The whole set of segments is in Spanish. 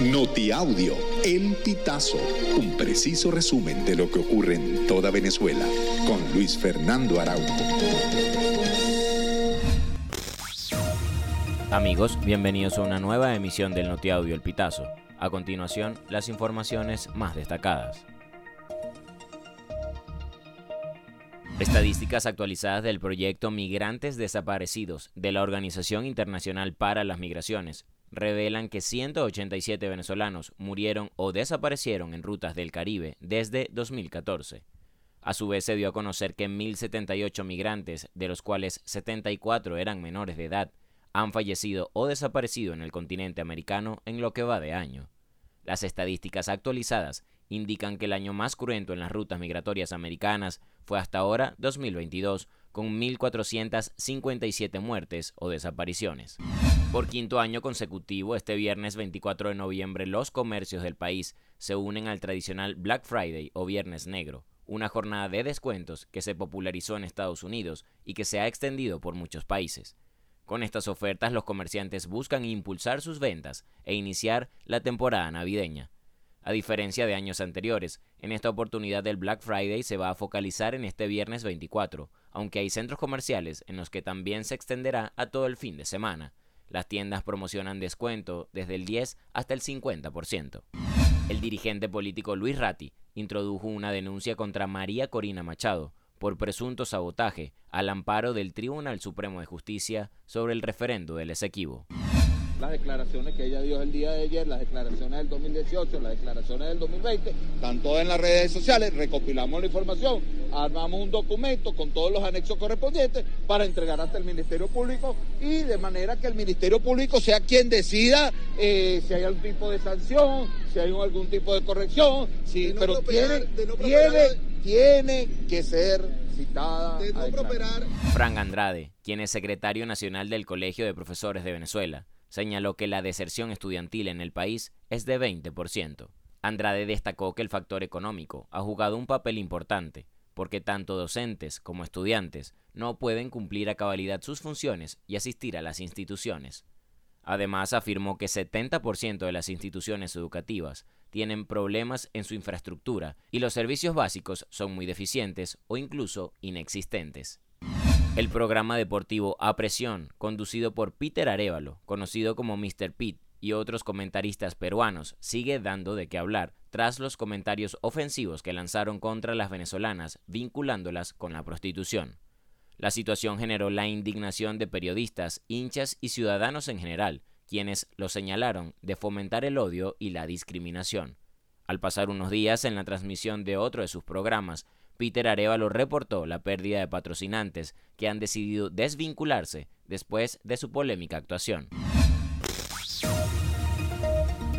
Notiaudio, El Pitazo, un preciso resumen de lo que ocurre en toda Venezuela, con Luis Fernando Araújo. Amigos, bienvenidos a una nueva emisión del Notiaudio El Pitazo. A continuación, las informaciones más destacadas. Estadísticas actualizadas del proyecto Migrantes Desaparecidos de la Organización Internacional para las Migraciones revelan que 187 venezolanos murieron o desaparecieron en rutas del Caribe desde 2014. A su vez se dio a conocer que 1.078 migrantes, de los cuales 74 eran menores de edad, han fallecido o desaparecido en el continente americano en lo que va de año. Las estadísticas actualizadas indican que el año más cruento en las rutas migratorias americanas fue hasta ahora 2022, con 1.457 muertes o desapariciones. Por quinto año consecutivo, este viernes 24 de noviembre, los comercios del país se unen al tradicional Black Friday o Viernes Negro, una jornada de descuentos que se popularizó en Estados Unidos y que se ha extendido por muchos países. Con estas ofertas los comerciantes buscan impulsar sus ventas e iniciar la temporada navideña. A diferencia de años anteriores, en esta oportunidad del Black Friday se va a focalizar en este viernes 24, aunque hay centros comerciales en los que también se extenderá a todo el fin de semana. Las tiendas promocionan descuento desde el 10 hasta el 50%. El dirigente político Luis Ratti introdujo una denuncia contra María Corina Machado por presunto sabotaje al amparo del Tribunal Supremo de Justicia sobre el referendo del Esequibo las declaraciones que ella dio el día de ayer, las declaraciones del 2018, las declaraciones del 2020, están todas en las redes sociales, recopilamos la información, armamos un documento con todos los anexos correspondientes para entregar hasta el Ministerio Público y de manera que el Ministerio Público sea quien decida eh, si hay algún tipo de sanción, si hay algún tipo de corrección, si, pero tiene, tiene, tiene que ser citada. De no Frank Andrade, quien es secretario nacional del Colegio de Profesores de Venezuela señaló que la deserción estudiantil en el país es de 20%. Andrade destacó que el factor económico ha jugado un papel importante, porque tanto docentes como estudiantes no pueden cumplir a cabalidad sus funciones y asistir a las instituciones. Además, afirmó que 70% de las instituciones educativas tienen problemas en su infraestructura y los servicios básicos son muy deficientes o incluso inexistentes. El programa deportivo A Presión, conducido por Peter Arevalo, conocido como Mr. Pete, y otros comentaristas peruanos, sigue dando de qué hablar tras los comentarios ofensivos que lanzaron contra las venezolanas vinculándolas con la prostitución. La situación generó la indignación de periodistas, hinchas y ciudadanos en general, quienes lo señalaron de fomentar el odio y la discriminación. Al pasar unos días en la transmisión de otro de sus programas, Peter Arevalo reportó la pérdida de patrocinantes que han decidido desvincularse después de su polémica actuación.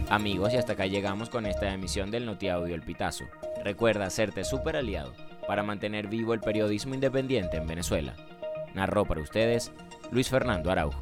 Amigos, y hasta acá llegamos con esta emisión del Notiaudio El Pitazo. Recuerda hacerte super aliado para mantener vivo el periodismo independiente en Venezuela. Narró para ustedes Luis Fernando Araujo.